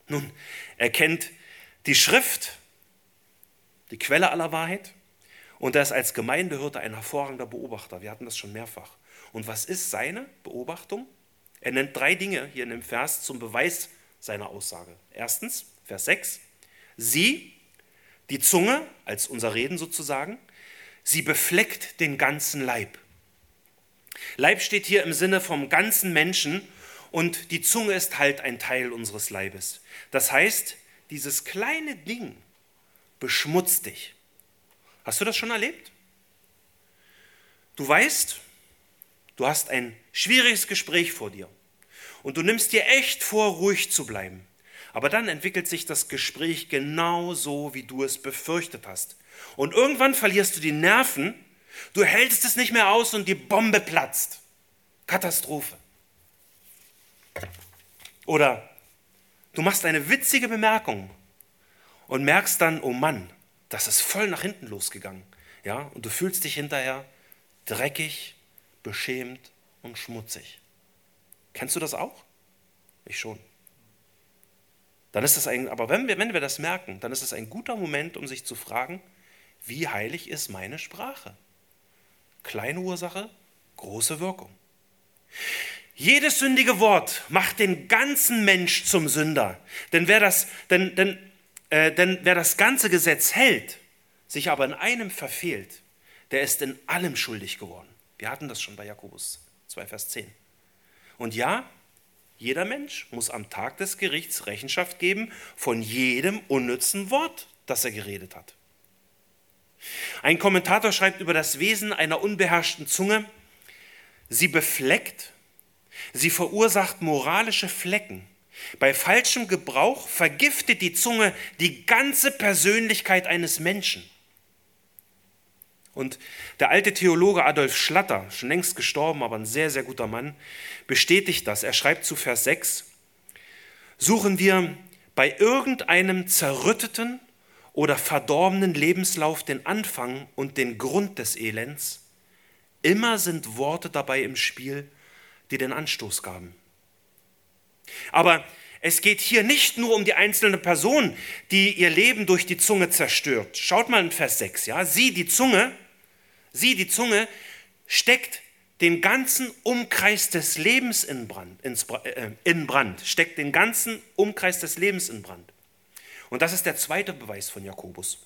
Nun, er kennt die Schrift, die Quelle aller Wahrheit, und er ist als Gemeindehirte ein hervorragender Beobachter. Wir hatten das schon mehrfach. Und was ist seine Beobachtung? Er nennt drei Dinge hier in dem Vers zum Beweis seiner Aussage. Erstens, Vers 6. Sie, die Zunge, als unser Reden sozusagen, sie befleckt den ganzen Leib. Leib steht hier im Sinne vom ganzen Menschen und die Zunge ist halt ein Teil unseres Leibes. Das heißt, dieses kleine Ding beschmutzt dich. Hast du das schon erlebt? Du weißt, du hast ein schwieriges Gespräch vor dir und du nimmst dir echt vor, ruhig zu bleiben. Aber dann entwickelt sich das Gespräch genau so, wie du es befürchtet hast. Und irgendwann verlierst du die Nerven, du hältst es nicht mehr aus und die Bombe platzt. Katastrophe. Oder du machst eine witzige Bemerkung und merkst dann, oh Mann, das ist voll nach hinten losgegangen. Ja, und du fühlst dich hinterher dreckig, beschämt und schmutzig. Kennst du das auch? Ich schon. Dann ist das ein, aber wenn wir, wenn wir das merken, dann ist es ein guter Moment, um sich zu fragen, wie heilig ist meine Sprache? Kleine Ursache, große Wirkung. Jedes sündige Wort macht den ganzen Mensch zum Sünder. Denn wer das, denn, denn, äh, denn wer das ganze Gesetz hält, sich aber in einem verfehlt, der ist in allem schuldig geworden. Wir hatten das schon bei Jakobus 2, Vers 10. Und ja, jeder Mensch muss am Tag des Gerichts Rechenschaft geben von jedem unnützen Wort, das er geredet hat. Ein Kommentator schreibt über das Wesen einer unbeherrschten Zunge, sie befleckt, sie verursacht moralische Flecken. Bei falschem Gebrauch vergiftet die Zunge die ganze Persönlichkeit eines Menschen. Und der alte Theologe Adolf Schlatter, schon längst gestorben, aber ein sehr, sehr guter Mann, bestätigt das. Er schreibt zu Vers 6, suchen wir bei irgendeinem zerrütteten oder verdorbenen Lebenslauf den Anfang und den Grund des Elends, immer sind Worte dabei im Spiel, die den Anstoß gaben. Aber es geht hier nicht nur um die einzelne Person, die ihr Leben durch die Zunge zerstört. Schaut mal in Vers 6, ja? Sie, die Zunge, sie, die Zunge, steckt den ganzen Umkreis des Lebens in Brand, äh, in Brand, steckt den ganzen Umkreis des Lebens in Brand. Und das ist der zweite Beweis von Jakobus.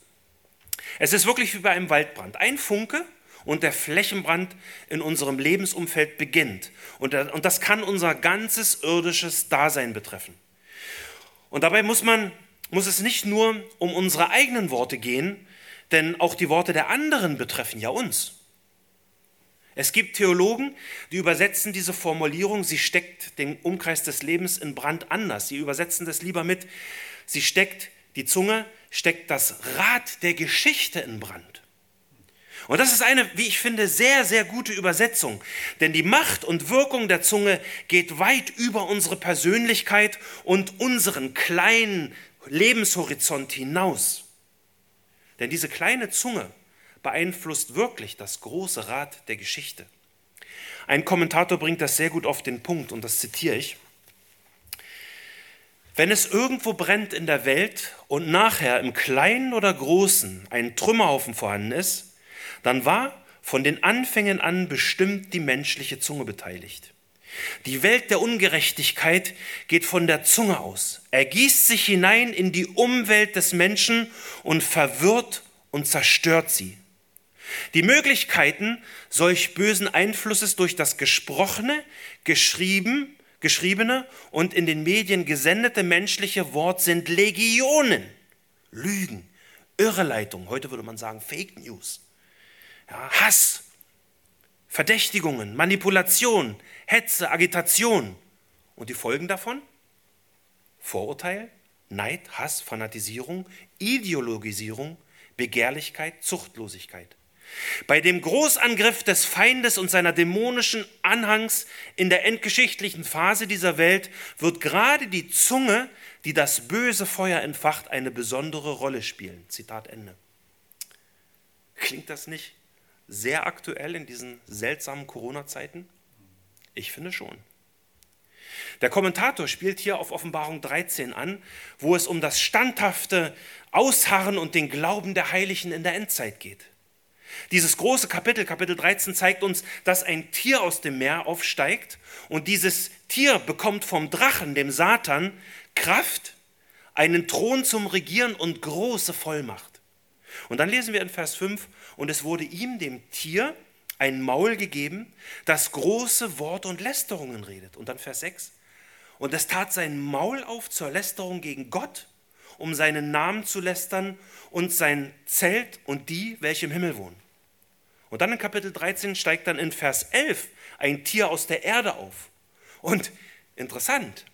Es ist wirklich wie bei einem Waldbrand. Ein Funke und der Flächenbrand in unserem Lebensumfeld beginnt. Und das kann unser ganzes irdisches Dasein betreffen. Und dabei muss, man, muss es nicht nur um unsere eigenen Worte gehen, denn auch die Worte der anderen betreffen ja uns. Es gibt Theologen, die übersetzen diese Formulierung, sie steckt den Umkreis des Lebens in Brand anders. Sie übersetzen das lieber mit, sie steckt, die Zunge steckt das Rad der Geschichte in Brand. Und das ist eine, wie ich finde, sehr, sehr gute Übersetzung. Denn die Macht und Wirkung der Zunge geht weit über unsere Persönlichkeit und unseren kleinen Lebenshorizont hinaus. Denn diese kleine Zunge beeinflusst wirklich das große Rad der Geschichte. Ein Kommentator bringt das sehr gut auf den Punkt und das zitiere ich. Wenn es irgendwo brennt in der Welt und nachher im Kleinen oder Großen ein Trümmerhaufen vorhanden ist, dann war von den Anfängen an bestimmt die menschliche Zunge beteiligt. Die Welt der Ungerechtigkeit geht von der Zunge aus, ergießt sich hinein in die Umwelt des Menschen und verwirrt und zerstört sie. Die Möglichkeiten solch bösen Einflusses durch das gesprochene, geschrieben, geschriebene und in den Medien gesendete menschliche Wort sind Legionen. Lügen, Irreleitung, heute würde man sagen Fake News ja, Hass, Verdächtigungen, Manipulation, Hetze, Agitation. Und die Folgen davon? Vorurteil, Neid, Hass, Fanatisierung, Ideologisierung, Begehrlichkeit, Zuchtlosigkeit. Bei dem Großangriff des Feindes und seiner dämonischen Anhangs in der endgeschichtlichen Phase dieser Welt wird gerade die Zunge, die das böse Feuer entfacht, eine besondere Rolle spielen. Zitat Ende. Klingt das nicht sehr aktuell in diesen seltsamen Corona-Zeiten? Ich finde schon. Der Kommentator spielt hier auf Offenbarung 13 an, wo es um das standhafte Ausharren und den Glauben der Heiligen in der Endzeit geht. Dieses große Kapitel, Kapitel 13, zeigt uns, dass ein Tier aus dem Meer aufsteigt und dieses Tier bekommt vom Drachen, dem Satan, Kraft, einen Thron zum Regieren und große Vollmacht. Und dann lesen wir in Vers 5, und es wurde ihm, dem Tier, ein Maul gegeben, das große Worte und Lästerungen redet. Und dann Vers 6. Und es tat sein Maul auf zur Lästerung gegen Gott, um seinen Namen zu lästern und sein Zelt und die, welche im Himmel wohnen. Und dann in Kapitel 13 steigt dann in Vers 11 ein Tier aus der Erde auf. Und interessant,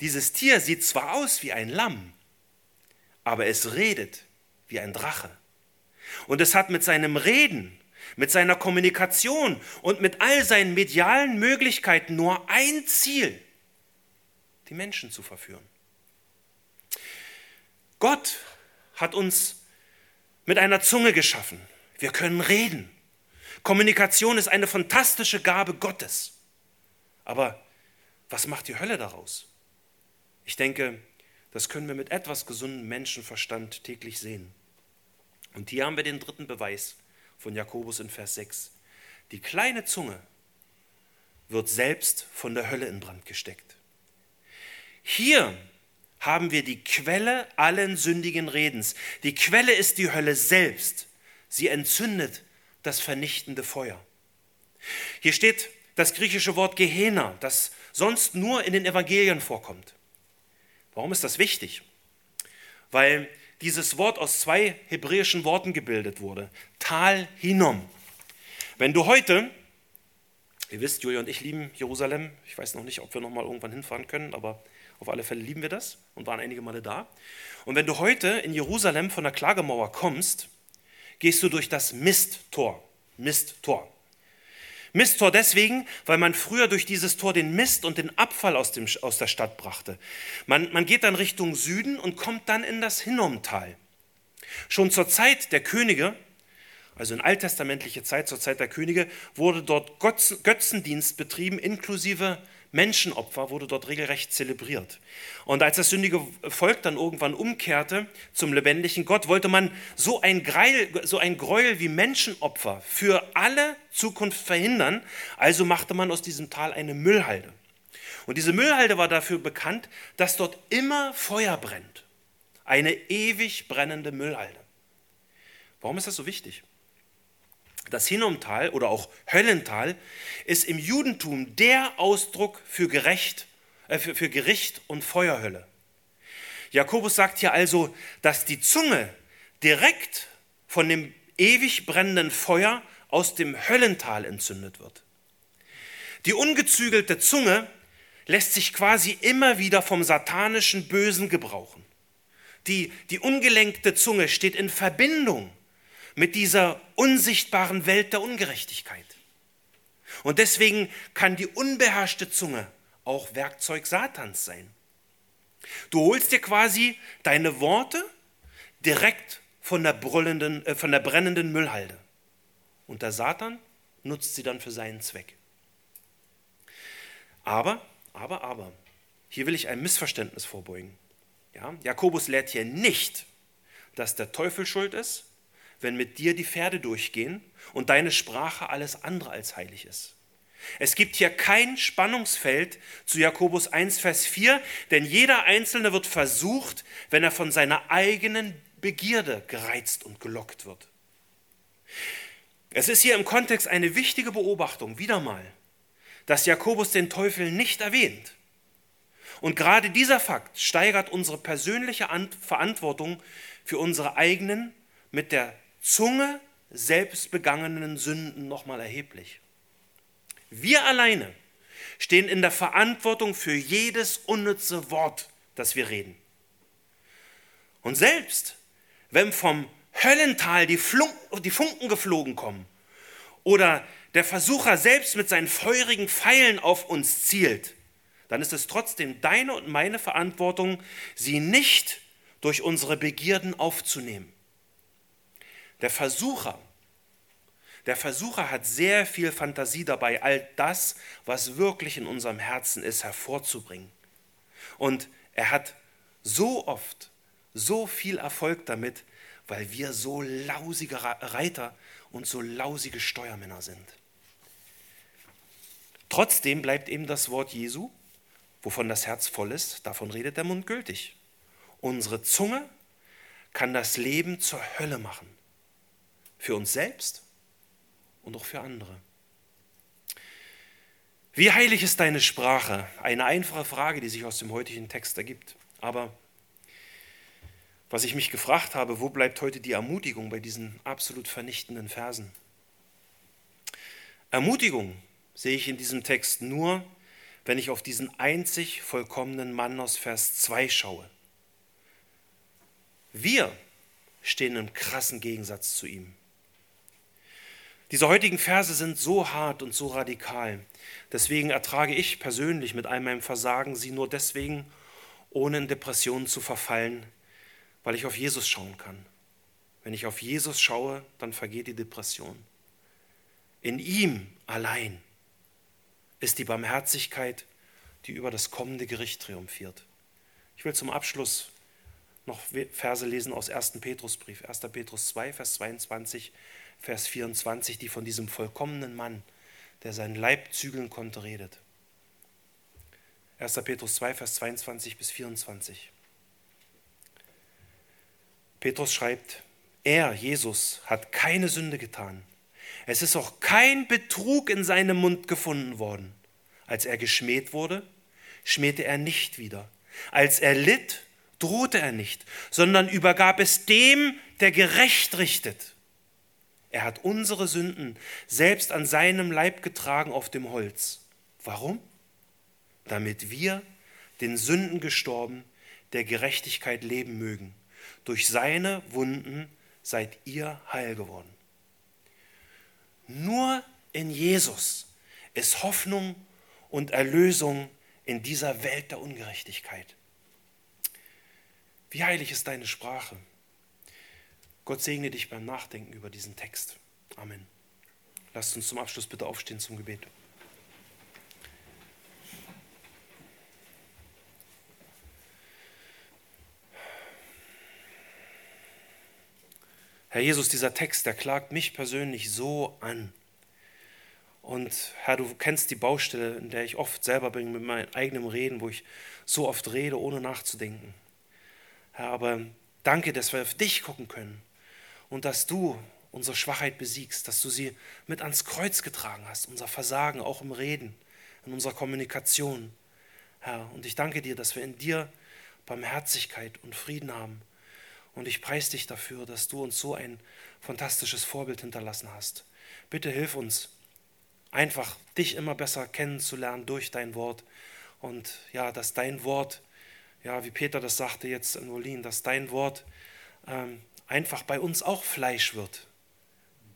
dieses Tier sieht zwar aus wie ein Lamm, aber es redet wie ein Drache. Und es hat mit seinem Reden, mit seiner Kommunikation und mit all seinen medialen Möglichkeiten nur ein Ziel, die Menschen zu verführen. Gott hat uns mit einer Zunge geschaffen. Wir können reden. Kommunikation ist eine fantastische Gabe Gottes. Aber Was macht die Hölle daraus? Ich denke, das können wir mit etwas gesundem Menschenverstand täglich sehen. Und hier haben wir den dritten Beweis von Jakobus in Vers 6. Die kleine Zunge wird selbst von der Hölle in Brand gesteckt. Hier haben wir die Quelle allen sündigen Redens. Die Quelle ist die Hölle selbst. Sie entzündet das vernichtende Feuer. Hier steht das griechische Wort Gehenna, das sonst nur in den Evangelien vorkommt. Warum ist das wichtig? Weil dieses Wort aus zwei hebräischen Worten gebildet wurde. Tal Hinom. Wenn du heute, ihr wisst, Julia und ich lieben Jerusalem, ich weiß noch nicht, ob wir noch mal irgendwann hinfahren können, aber auf alle Fälle lieben wir das und waren einige Male da. Und wenn du heute in Jerusalem von der Klagemauer kommst, gehst du durch das Misttor. Misttor. Misttor deswegen, weil man früher durch dieses Tor den Mist und den Abfall aus, dem, aus der Stadt brachte. Man, man geht dann Richtung Süden und kommt dann in das Hinnomtal. Schon zur Zeit der Könige, also in alttestamentliche Zeit, zur Zeit der Könige, wurde dort Götzendienst betrieben, inklusive Menschenopfer wurde dort regelrecht zelebriert. Und als das sündige Volk dann irgendwann umkehrte zum lebendigen Gott, wollte man so ein, Greil, so ein Gräuel wie Menschenopfer für alle Zukunft verhindern. Also machte man aus diesem Tal eine Müllhalde. Und diese Müllhalde war dafür bekannt, dass dort immer Feuer brennt. Eine ewig brennende Müllhalde. Warum ist das so wichtig? Das Hinnomtal oder auch Höllental ist im Judentum der Ausdruck für, Gerecht, äh, für, für Gericht und Feuerhölle. Jakobus sagt hier also, dass die Zunge direkt von dem ewig brennenden Feuer aus dem Höllental entzündet wird. Die ungezügelte Zunge lässt sich quasi immer wieder vom satanischen Bösen gebrauchen. Die, die ungelenkte Zunge steht in Verbindung mit dieser unsichtbaren Welt der Ungerechtigkeit. Und deswegen kann die unbeherrschte Zunge auch Werkzeug Satans sein. Du holst dir quasi deine Worte direkt von der, brüllenden, äh, von der brennenden Müllhalde. Und der Satan nutzt sie dann für seinen Zweck. Aber, aber, aber, hier will ich ein Missverständnis vorbeugen. Ja, Jakobus lehrt hier nicht, dass der Teufel schuld ist, wenn mit dir die Pferde durchgehen und deine Sprache alles andere als heilig ist. Es gibt hier kein Spannungsfeld zu Jakobus 1, Vers 4, denn jeder Einzelne wird versucht, wenn er von seiner eigenen Begierde gereizt und gelockt wird. Es ist hier im Kontext eine wichtige Beobachtung, wieder mal, dass Jakobus den Teufel nicht erwähnt. Und gerade dieser Fakt steigert unsere persönliche Verantwortung für unsere eigenen, mit der Zunge selbst begangenen Sünden nochmal erheblich. Wir alleine stehen in der Verantwortung für jedes unnütze Wort, das wir reden. Und selbst wenn vom Höllental die, Flunken, die Funken geflogen kommen oder der Versucher selbst mit seinen feurigen Pfeilen auf uns zielt, dann ist es trotzdem deine und meine Verantwortung, sie nicht durch unsere Begierden aufzunehmen. Der Versucher, der Versucher hat sehr viel Fantasie dabei, all das, was wirklich in unserem Herzen ist, hervorzubringen. Und er hat so oft so viel Erfolg damit, weil wir so lausige Reiter und so lausige Steuermänner sind. Trotzdem bleibt eben das Wort Jesu, wovon das Herz voll ist, davon redet der Mund gültig. Unsere Zunge kann das Leben zur Hölle machen. Für uns selbst und auch für andere. Wie heilig ist deine Sprache? Eine einfache Frage, die sich aus dem heutigen Text ergibt. Aber was ich mich gefragt habe, wo bleibt heute die Ermutigung bei diesen absolut vernichtenden Versen? Ermutigung sehe ich in diesem Text nur, wenn ich auf diesen einzig vollkommenen Mann aus Vers 2 schaue. Wir stehen im krassen Gegensatz zu ihm. Diese heutigen Verse sind so hart und so radikal. Deswegen ertrage ich persönlich mit all meinem Versagen sie nur deswegen, ohne in Depressionen zu verfallen, weil ich auf Jesus schauen kann. Wenn ich auf Jesus schaue, dann vergeht die Depression. In ihm allein ist die Barmherzigkeit, die über das kommende Gericht triumphiert. Ich will zum Abschluss noch Verse lesen aus 1. Petrusbrief, 1. Petrus 2, Vers 22, Vers 24, die von diesem vollkommenen Mann, der seinen Leib zügeln konnte, redet. 1. Petrus 2, Vers 22 bis 24. Petrus schreibt, er, Jesus, hat keine Sünde getan. Es ist auch kein Betrug in seinem Mund gefunden worden. Als er geschmäht wurde, schmähte er nicht wieder. Als er litt, drohte er nicht, sondern übergab es dem, der gerecht richtet. Er hat unsere Sünden selbst an seinem Leib getragen auf dem Holz. Warum? Damit wir, den Sünden gestorben, der Gerechtigkeit leben mögen. Durch seine Wunden seid ihr heil geworden. Nur in Jesus ist Hoffnung und Erlösung in dieser Welt der Ungerechtigkeit. Wie heilig ist deine Sprache? Gott segne dich beim Nachdenken über diesen Text. Amen. Lasst uns zum Abschluss bitte aufstehen zum Gebet. Herr Jesus, dieser Text, der klagt mich persönlich so an. Und Herr, du kennst die Baustelle, in der ich oft selber bin mit meinem eigenen Reden, wo ich so oft rede, ohne nachzudenken. Herr, aber danke, dass wir auf dich gucken können und dass du unsere Schwachheit besiegst, dass du sie mit ans Kreuz getragen hast, unser Versagen auch im Reden, in unserer Kommunikation. Herr, und ich danke dir, dass wir in dir Barmherzigkeit und Frieden haben. Und ich preise dich dafür, dass du uns so ein fantastisches Vorbild hinterlassen hast. Bitte hilf uns, einfach dich immer besser kennenzulernen durch dein Wort. Und ja, dass dein Wort ja, wie Peter das sagte jetzt in Wolin, dass dein Wort ähm, einfach bei uns auch Fleisch wird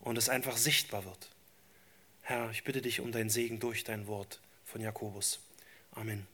und es einfach sichtbar wird. Herr, ich bitte dich um deinen Segen durch dein Wort von Jakobus. Amen.